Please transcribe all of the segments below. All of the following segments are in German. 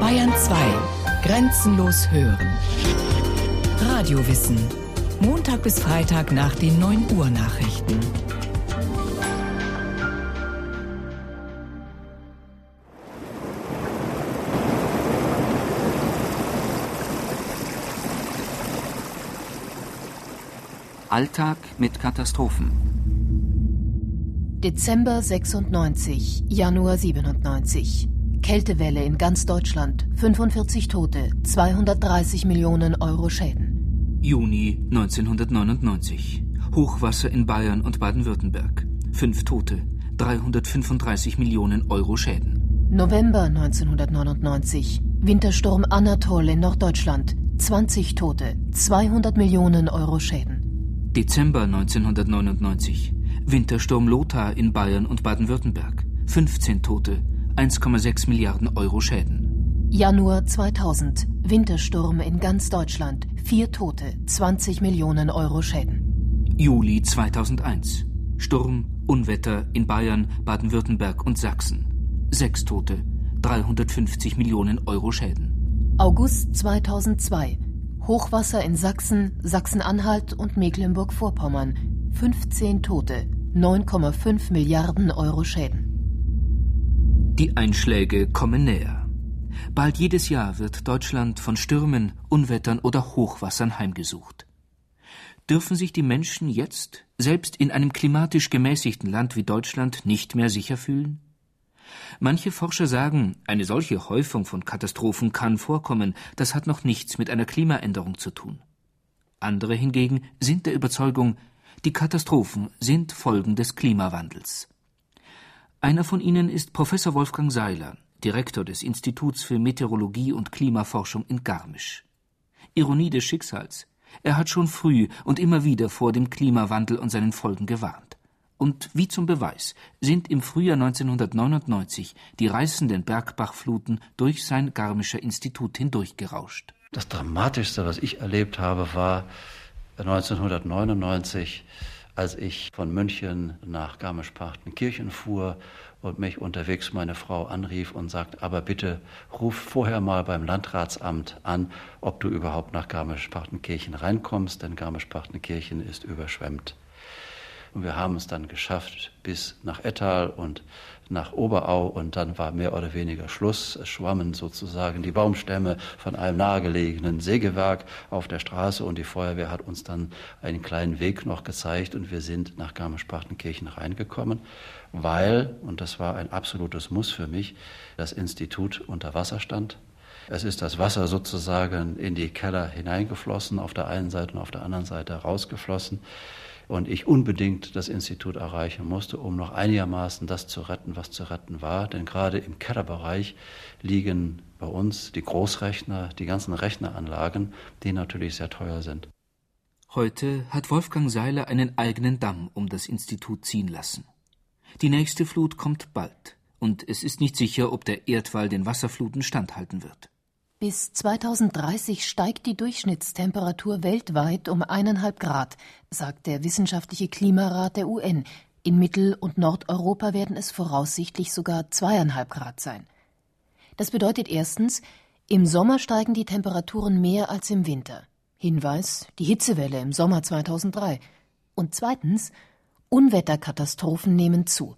Bayern 2. Grenzenlos hören. Radiowissen. Montag bis Freitag nach den 9 Uhr Nachrichten. Alltag mit Katastrophen. Dezember 96, Januar 97. Kältewelle in ganz Deutschland, 45 Tote, 230 Millionen Euro Schäden. Juni 1999. Hochwasser in Bayern und Baden-Württemberg. Fünf Tote, 335 Millionen Euro Schäden. November 1999. Wintersturm Anatol in Norddeutschland. 20 Tote, 200 Millionen Euro Schäden. Dezember 1999. Wintersturm Lothar in Bayern und Baden-Württemberg. 15 Tote, 1,6 Milliarden Euro Schäden. Januar 2000. Wintersturm in ganz Deutschland. Vier Tote, 20 Millionen Euro Schäden. Juli 2001. Sturm, Unwetter in Bayern, Baden-Württemberg und Sachsen. Sechs Tote, 350 Millionen Euro Schäden. August 2002. Hochwasser in Sachsen, Sachsen-Anhalt und Mecklenburg-Vorpommern. 15 Tote, 9,5 Milliarden Euro Schäden. Die Einschläge kommen näher. Bald jedes Jahr wird Deutschland von Stürmen, Unwettern oder Hochwassern heimgesucht. Dürfen sich die Menschen jetzt, selbst in einem klimatisch gemäßigten Land wie Deutschland, nicht mehr sicher fühlen? Manche Forscher sagen, eine solche Häufung von Katastrophen kann vorkommen, das hat noch nichts mit einer Klimaänderung zu tun. Andere hingegen sind der Überzeugung, die Katastrophen sind Folgen des Klimawandels. Einer von ihnen ist Professor Wolfgang Seiler, Direktor des Instituts für Meteorologie und Klimaforschung in Garmisch. Ironie des Schicksals. Er hat schon früh und immer wieder vor dem Klimawandel und seinen Folgen gewarnt. Und wie zum Beweis sind im Frühjahr 1999 die reißenden Bergbachfluten durch sein Garmischer Institut hindurchgerauscht. Das Dramatischste, was ich erlebt habe, war 1999, als ich von München nach Garmisch-Partenkirchen fuhr und mich unterwegs meine Frau anrief und sagte, aber bitte ruf vorher mal beim Landratsamt an, ob du überhaupt nach Garmisch-Partenkirchen reinkommst, denn Garmisch-Partenkirchen ist überschwemmt. Und wir haben es dann geschafft bis nach Ettal und nach Oberau und dann war mehr oder weniger Schluss. Es schwammen sozusagen die Baumstämme von einem nahegelegenen Sägewerk auf der Straße und die Feuerwehr hat uns dann einen kleinen Weg noch gezeigt und wir sind nach Garmisch-Partenkirchen reingekommen, weil, und das war ein absolutes Muss für mich, das Institut unter Wasser stand. Es ist das Wasser sozusagen in die Keller hineingeflossen, auf der einen Seite und auf der anderen Seite rausgeflossen und ich unbedingt das Institut erreichen musste, um noch einigermaßen das zu retten, was zu retten war. Denn gerade im Kellerbereich liegen bei uns die Großrechner, die ganzen Rechneranlagen, die natürlich sehr teuer sind. Heute hat Wolfgang Seiler einen eigenen Damm um das Institut ziehen lassen. Die nächste Flut kommt bald, und es ist nicht sicher, ob der Erdwall den Wasserfluten standhalten wird. Bis 2030 steigt die Durchschnittstemperatur weltweit um eineinhalb Grad, sagt der Wissenschaftliche Klimarat der UN. In Mittel- und Nordeuropa werden es voraussichtlich sogar zweieinhalb Grad sein. Das bedeutet erstens, im Sommer steigen die Temperaturen mehr als im Winter. Hinweis, die Hitzewelle im Sommer 2003. Und zweitens, Unwetterkatastrophen nehmen zu.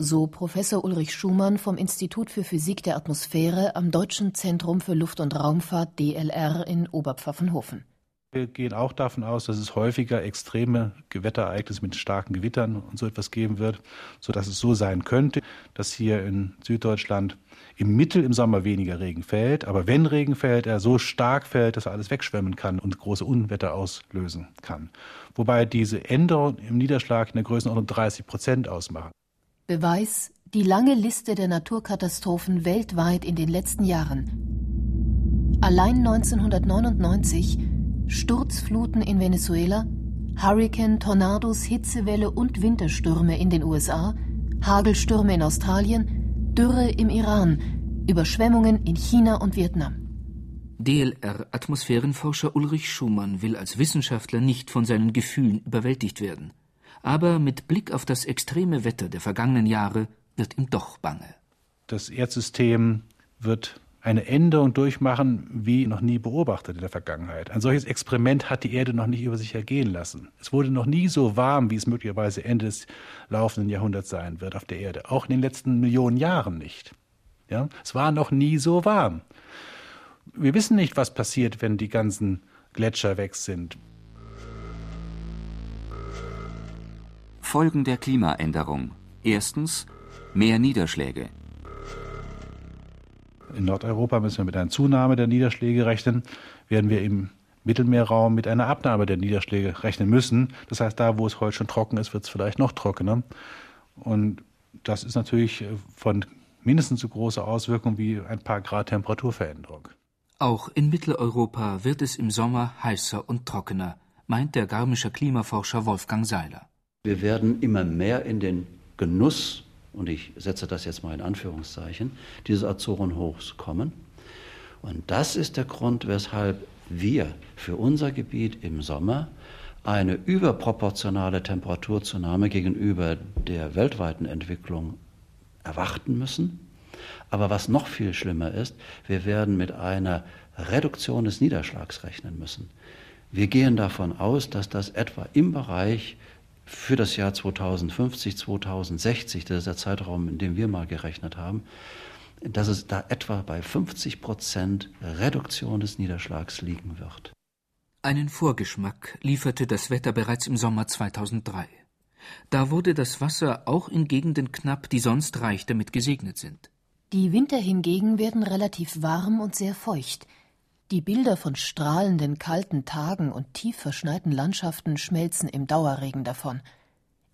So Professor Ulrich Schumann vom Institut für Physik der Atmosphäre am Deutschen Zentrum für Luft- und Raumfahrt DLR in Oberpfaffenhofen. Wir gehen auch davon aus, dass es häufiger extreme Gewitterereignisse mit starken Gewittern und so etwas geben wird, sodass es so sein könnte, dass hier in Süddeutschland im Mittel im Sommer weniger Regen fällt, aber wenn Regen fällt, er so stark fällt, dass er alles wegschwemmen kann und große Unwetter auslösen kann. Wobei diese Änderungen im Niederschlag in der Größenordnung 30 Prozent ausmachen. Beweis die lange Liste der Naturkatastrophen weltweit in den letzten Jahren. Allein 1999 Sturzfluten in Venezuela, Hurrikan, Tornados, Hitzewelle und Winterstürme in den USA, Hagelstürme in Australien, Dürre im Iran, Überschwemmungen in China und Vietnam. DLR-Atmosphärenforscher Ulrich Schumann will als Wissenschaftler nicht von seinen Gefühlen überwältigt werden aber mit Blick auf das extreme Wetter der vergangenen Jahre wird ihm doch bange. Das Erdsystem wird eine Änderung durchmachen, wie noch nie beobachtet in der Vergangenheit. Ein solches Experiment hat die Erde noch nicht über sich ergehen lassen. Es wurde noch nie so warm, wie es möglicherweise Ende des laufenden Jahrhunderts sein wird auf der Erde. Auch in den letzten Millionen Jahren nicht. Ja? Es war noch nie so warm. Wir wissen nicht, was passiert, wenn die ganzen Gletscher weg sind. Folgen der Klimaänderung. Erstens mehr Niederschläge. In Nordeuropa müssen wir mit einer Zunahme der Niederschläge rechnen, werden wir im Mittelmeerraum mit einer Abnahme der Niederschläge rechnen müssen. Das heißt, da, wo es heute schon trocken ist, wird es vielleicht noch trockener. Und das ist natürlich von mindestens so großer Auswirkung wie ein paar Grad Temperaturveränderung. Auch in Mitteleuropa wird es im Sommer heißer und trockener, meint der garmischer Klimaforscher Wolfgang Seiler. Wir werden immer mehr in den Genuss und ich setze das jetzt mal in Anführungszeichen, dieses Azorenhochs kommen. Und das ist der Grund, weshalb wir für unser Gebiet im Sommer eine überproportionale Temperaturzunahme gegenüber der weltweiten Entwicklung erwarten müssen. Aber was noch viel schlimmer ist, wir werden mit einer Reduktion des Niederschlags rechnen müssen. Wir gehen davon aus, dass das etwa im Bereich für das Jahr 2050, 2060, das ist der Zeitraum, in dem wir mal gerechnet haben, dass es da etwa bei 50 Prozent Reduktion des Niederschlags liegen wird. Einen Vorgeschmack lieferte das Wetter bereits im Sommer 2003. Da wurde das Wasser auch in Gegenden knapp, die sonst reich damit gesegnet sind. Die Winter hingegen werden relativ warm und sehr feucht. Die Bilder von strahlenden, kalten Tagen und tief verschneiten Landschaften schmelzen im Dauerregen davon.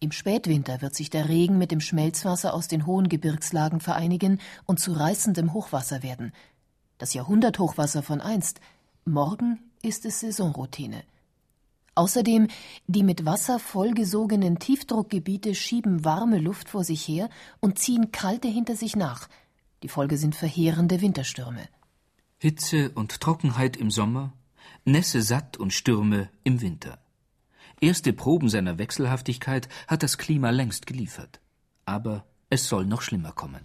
Im Spätwinter wird sich der Regen mit dem Schmelzwasser aus den hohen Gebirgslagen vereinigen und zu reißendem Hochwasser werden. Das Jahrhunderthochwasser von einst, morgen ist es Saisonroutine. Außerdem die mit Wasser vollgesogenen Tiefdruckgebiete schieben warme Luft vor sich her und ziehen kalte hinter sich nach. Die Folge sind verheerende Winterstürme. Hitze und Trockenheit im Sommer, Nässe satt und Stürme im Winter. Erste Proben seiner Wechselhaftigkeit hat das Klima längst geliefert. Aber es soll noch schlimmer kommen.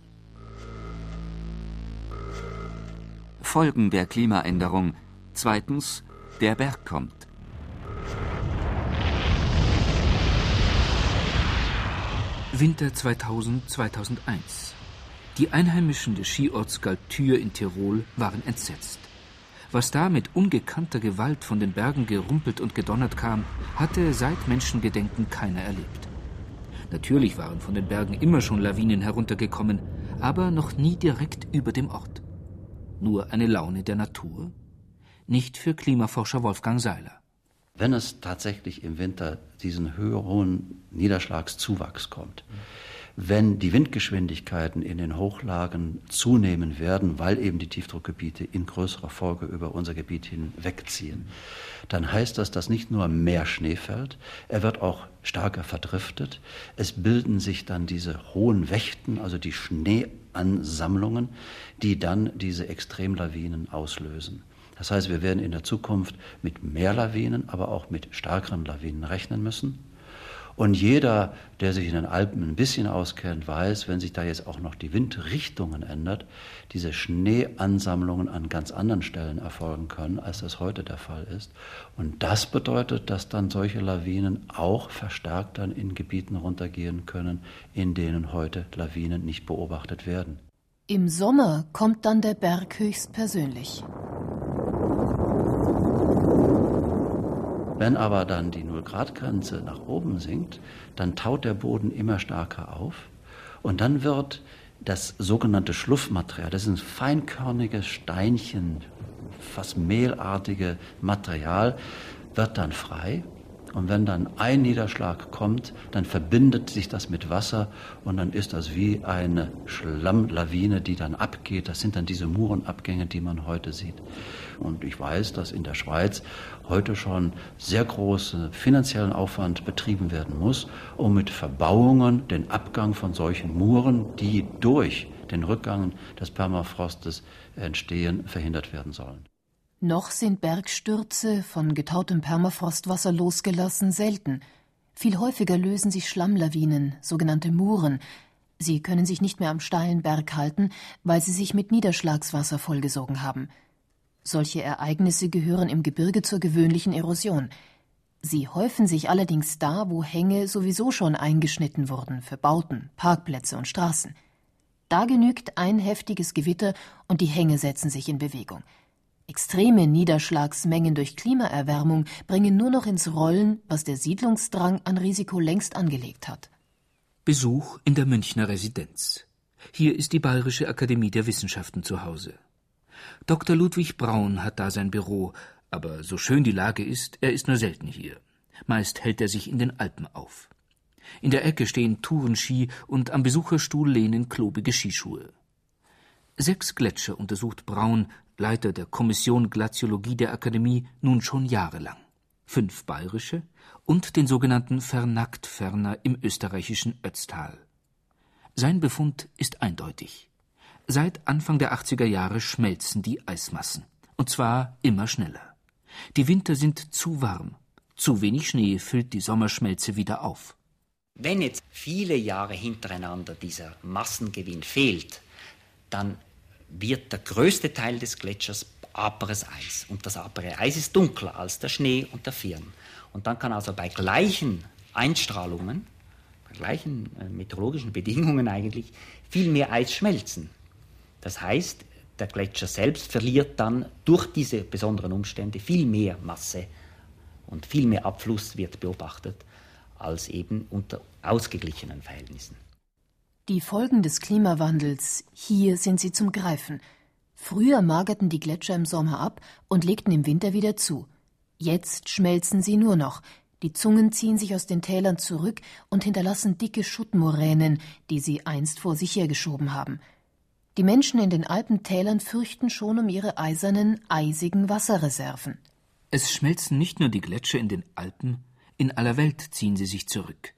Folgen der Klimaänderung. Zweitens, der Berg kommt. Winter 2000-2001 die Einheimischen des Skiorts Galtür in Tirol waren entsetzt. Was da mit ungekannter Gewalt von den Bergen gerumpelt und gedonnert kam, hatte seit Menschengedenken keiner erlebt. Natürlich waren von den Bergen immer schon Lawinen heruntergekommen, aber noch nie direkt über dem Ort. Nur eine Laune der Natur? Nicht für Klimaforscher Wolfgang Seiler. Wenn es tatsächlich im Winter diesen höheren Niederschlagszuwachs kommt, wenn die Windgeschwindigkeiten in den Hochlagen zunehmen werden, weil eben die Tiefdruckgebiete in größerer Folge über unser Gebiet hinwegziehen, dann heißt das, dass nicht nur mehr Schnee fällt, er wird auch stärker verdriftet. Es bilden sich dann diese hohen Wächten, also die Schneeansammlungen, die dann diese Extremlawinen auslösen. Das heißt, wir werden in der Zukunft mit mehr Lawinen, aber auch mit stärkeren Lawinen rechnen müssen. Und jeder, der sich in den Alpen ein bisschen auskennt, weiß, wenn sich da jetzt auch noch die Windrichtungen ändert, diese Schneeansammlungen an ganz anderen Stellen erfolgen können, als das heute der Fall ist. Und das bedeutet, dass dann solche Lawinen auch verstärkt dann in Gebieten runtergehen können, in denen heute Lawinen nicht beobachtet werden. Im Sommer kommt dann der Berg höchstpersönlich. Wenn aber dann die Null-Grad-Grenze nach oben sinkt, dann taut der Boden immer stärker auf und dann wird das sogenannte Schluffmaterial, das ist ein feinkörniges Steinchen, fast mehlartige Material, wird dann frei und wenn dann ein Niederschlag kommt, dann verbindet sich das mit Wasser und dann ist das wie eine Schlammlawine, die dann abgeht. Das sind dann diese Murenabgänge, die man heute sieht. Und ich weiß, dass in der Schweiz heute schon sehr große finanziellen Aufwand betrieben werden muss, um mit Verbauungen den Abgang von solchen Muren, die durch den Rückgang des Permafrostes entstehen, verhindert werden sollen. Noch sind Bergstürze von getautem Permafrostwasser losgelassen selten. Viel häufiger lösen sich Schlammlawinen, sogenannte Muren. Sie können sich nicht mehr am steilen Berg halten, weil sie sich mit Niederschlagswasser vollgesogen haben. Solche Ereignisse gehören im Gebirge zur gewöhnlichen Erosion. Sie häufen sich allerdings da, wo Hänge sowieso schon eingeschnitten wurden für Bauten, Parkplätze und Straßen. Da genügt ein heftiges Gewitter und die Hänge setzen sich in Bewegung. Extreme Niederschlagsmengen durch Klimaerwärmung bringen nur noch ins Rollen, was der Siedlungsdrang an Risiko längst angelegt hat. Besuch in der Münchner Residenz. Hier ist die Bayerische Akademie der Wissenschaften zu Hause. Dr. Ludwig Braun hat da sein Büro, aber so schön die Lage ist, er ist nur selten hier. Meist hält er sich in den Alpen auf. In der Ecke stehen Tourenski und am Besucherstuhl lehnen klobige Skischuhe. Sechs Gletscher untersucht Braun, Leiter der Kommission Glaziologie der Akademie, nun schon jahrelang. Fünf bayerische und den sogenannten Vernacktferner im österreichischen Ötztal. Sein Befund ist eindeutig. Seit Anfang der 80er Jahre schmelzen die Eismassen. Und zwar immer schneller. Die Winter sind zu warm. Zu wenig Schnee füllt die Sommerschmelze wieder auf. Wenn jetzt viele Jahre hintereinander dieser Massengewinn fehlt, dann wird der größte Teil des Gletschers aperes Eis. Und das apere Eis ist dunkler als der Schnee und der Firn. Und dann kann also bei gleichen Einstrahlungen, bei gleichen äh, meteorologischen Bedingungen eigentlich, viel mehr Eis schmelzen. Das heißt, der Gletscher selbst verliert dann durch diese besonderen Umstände viel mehr Masse und viel mehr Abfluss wird beobachtet als eben unter ausgeglichenen Verhältnissen. Die Folgen des Klimawandels, hier sind sie zum Greifen. Früher magerten die Gletscher im Sommer ab und legten im Winter wieder zu. Jetzt schmelzen sie nur noch. Die Zungen ziehen sich aus den Tälern zurück und hinterlassen dicke Schuttmoränen, die sie einst vor sich hergeschoben haben. Die Menschen in den Alpentälern fürchten schon um ihre eisernen, eisigen Wasserreserven. Es schmelzen nicht nur die Gletscher in den Alpen, in aller Welt ziehen sie sich zurück.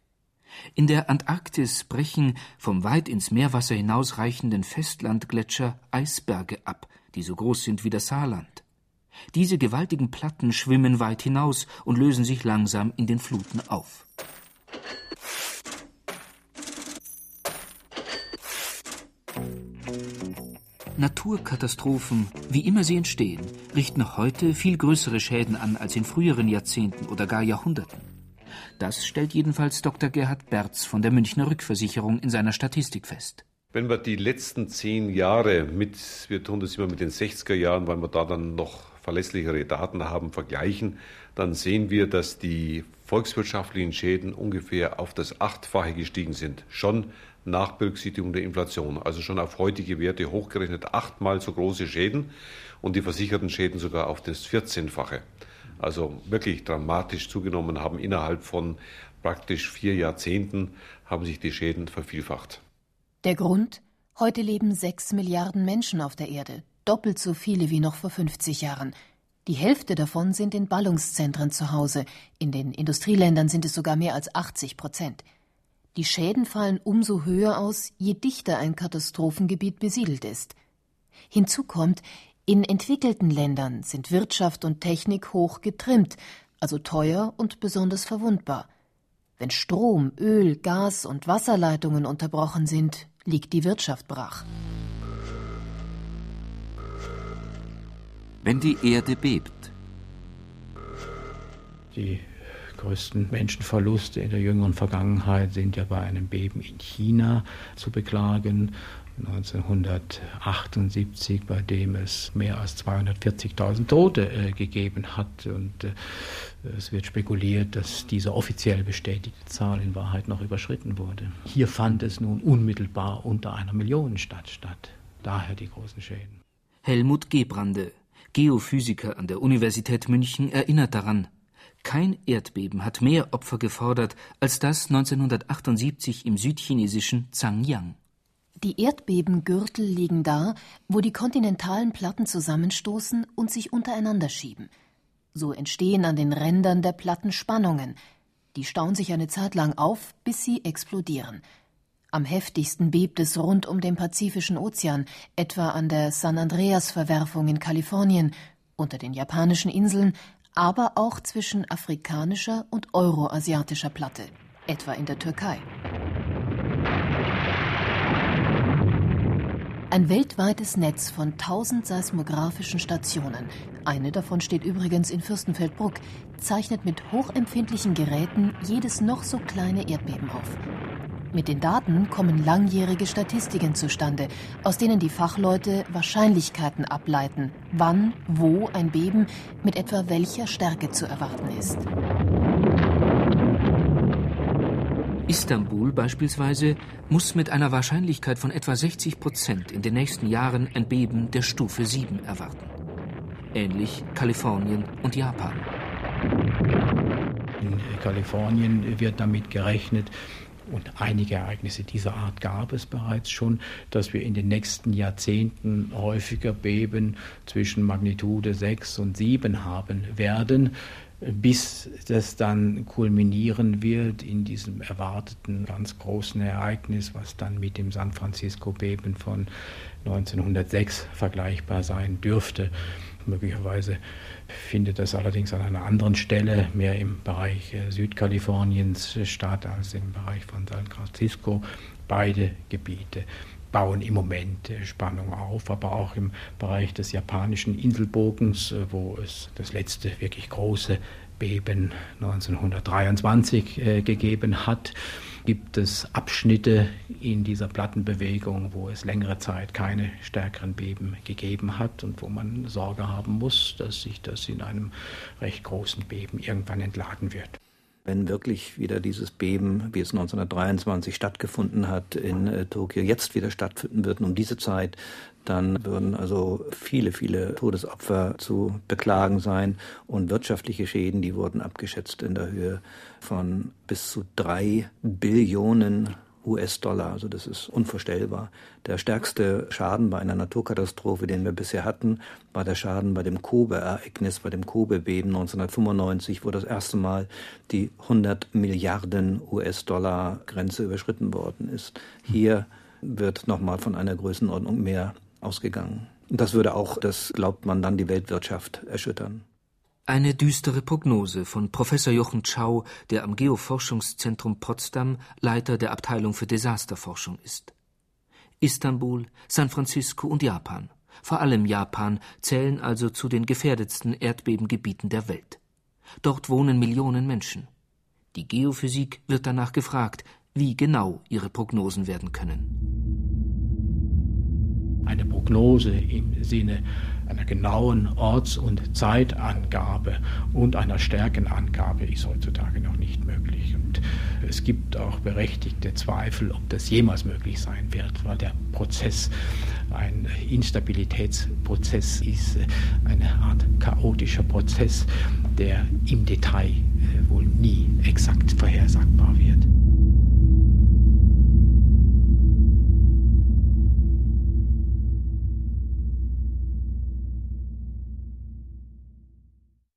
In der Antarktis brechen vom weit ins Meerwasser hinausreichenden Festlandgletscher Eisberge ab, die so groß sind wie das Saarland. Diese gewaltigen Platten schwimmen weit hinaus und lösen sich langsam in den Fluten auf. Naturkatastrophen, wie immer sie entstehen, richten heute viel größere Schäden an als in früheren Jahrzehnten oder gar Jahrhunderten. Das stellt jedenfalls Dr. Gerhard Berz von der Münchner Rückversicherung in seiner Statistik fest. Wenn wir die letzten zehn Jahre mit, wir tun das immer mit den 60er Jahren, weil wir da dann noch verlässlichere Daten haben, vergleichen, dann sehen wir, dass die volkswirtschaftlichen Schäden ungefähr auf das Achtfache gestiegen sind. Schon nach Berücksichtigung der Inflation. Also schon auf heutige Werte hochgerechnet achtmal so große Schäden und die versicherten Schäden sogar auf das 14-fache also wirklich dramatisch zugenommen haben. Innerhalb von praktisch vier Jahrzehnten haben sich die Schäden vervielfacht. Der Grund? Heute leben sechs Milliarden Menschen auf der Erde, doppelt so viele wie noch vor 50 Jahren. Die Hälfte davon sind in Ballungszentren zu Hause, in den Industrieländern sind es sogar mehr als 80 Prozent. Die Schäden fallen umso höher aus, je dichter ein Katastrophengebiet besiedelt ist. Hinzu kommt, in entwickelten Ländern sind Wirtschaft und Technik hoch getrimmt, also teuer und besonders verwundbar. Wenn Strom, Öl, Gas und Wasserleitungen unterbrochen sind, liegt die Wirtschaft brach. Wenn die Erde bebt. Die größten Menschenverluste in der jüngeren Vergangenheit sind ja bei einem Beben in China zu beklagen. 1978, bei dem es mehr als 240.000 Tote äh, gegeben hat. Und äh, es wird spekuliert, dass diese offiziell bestätigte Zahl in Wahrheit noch überschritten wurde. Hier fand es nun unmittelbar unter einer Millionenstadt statt. Daher die großen Schäden. Helmut Gebrande, Geophysiker an der Universität München, erinnert daran, kein Erdbeben hat mehr Opfer gefordert als das 1978 im südchinesischen Zangyang. Die Erdbebengürtel liegen da, wo die kontinentalen Platten zusammenstoßen und sich untereinander schieben. So entstehen an den Rändern der Platten Spannungen. Die stauen sich eine Zeit lang auf, bis sie explodieren. Am heftigsten bebt es rund um den Pazifischen Ozean, etwa an der San Andreas-Verwerfung in Kalifornien, unter den japanischen Inseln, aber auch zwischen afrikanischer und euroasiatischer Platte, etwa in der Türkei. Ein weltweites Netz von 1000 seismografischen Stationen, eine davon steht übrigens in Fürstenfeldbruck, zeichnet mit hochempfindlichen Geräten jedes noch so kleine Erdbeben auf. Mit den Daten kommen langjährige Statistiken zustande, aus denen die Fachleute Wahrscheinlichkeiten ableiten, wann, wo ein Beben mit etwa welcher Stärke zu erwarten ist. Istanbul beispielsweise muss mit einer Wahrscheinlichkeit von etwa 60 Prozent in den nächsten Jahren ein Beben der Stufe 7 erwarten. Ähnlich Kalifornien und Japan. In Kalifornien wird damit gerechnet, und einige Ereignisse dieser Art gab es bereits schon, dass wir in den nächsten Jahrzehnten häufiger Beben zwischen Magnitude 6 und 7 haben werden bis das dann kulminieren wird in diesem erwarteten ganz großen Ereignis, was dann mit dem San Francisco-Beben von 1906 vergleichbar sein dürfte. Möglicherweise findet das allerdings an einer anderen Stelle, mehr im Bereich äh, Südkaliforniens statt als im Bereich von San Francisco. Beide Gebiete bauen im Moment äh, Spannung auf, aber auch im Bereich des japanischen Inselbogens, äh, wo es das letzte wirklich große Beben 1923 äh, gegeben hat, gibt es Abschnitte in dieser Plattenbewegung, wo es längere Zeit keine stärkeren Beben gegeben hat und wo man Sorge haben muss, dass sich das in einem recht großen Beben irgendwann entladen wird. Wenn wirklich wieder dieses Beben, wie es 1923 stattgefunden hat, in äh, Tokio jetzt wieder stattfinden wird, um diese Zeit, dann würden also viele, viele Todesopfer zu beklagen sein. Und wirtschaftliche Schäden, die wurden abgeschätzt in der Höhe von bis zu drei Billionen US-Dollar. Also das ist unvorstellbar. Der stärkste Schaden bei einer Naturkatastrophe, den wir bisher hatten, war der Schaden bei dem Kobe-Ereignis, bei dem Kobe-Beben 1995, wo das erste Mal die 100 Milliarden US-Dollar-Grenze überschritten worden ist. Hier wird nochmal von einer Größenordnung mehr ausgegangen. Das würde auch, das glaubt man dann, die Weltwirtschaft erschüttern. Eine düstere Prognose von Professor Jochen Schau, der am Geoforschungszentrum Potsdam Leiter der Abteilung für Desasterforschung ist. Istanbul, San Francisco und Japan, vor allem Japan, zählen also zu den gefährdetsten Erdbebengebieten der Welt. Dort wohnen Millionen Menschen. Die Geophysik wird danach gefragt, wie genau ihre Prognosen werden können. Eine Prognose im Sinne einer genauen Orts- und Zeitangabe und einer Stärkenangabe ist heutzutage noch nicht möglich. Und es gibt auch berechtigte Zweifel, ob das jemals möglich sein wird, weil der Prozess ein Instabilitätsprozess ist, eine Art chaotischer Prozess, der im Detail äh, wohl nie exakt vorhersagbar wird.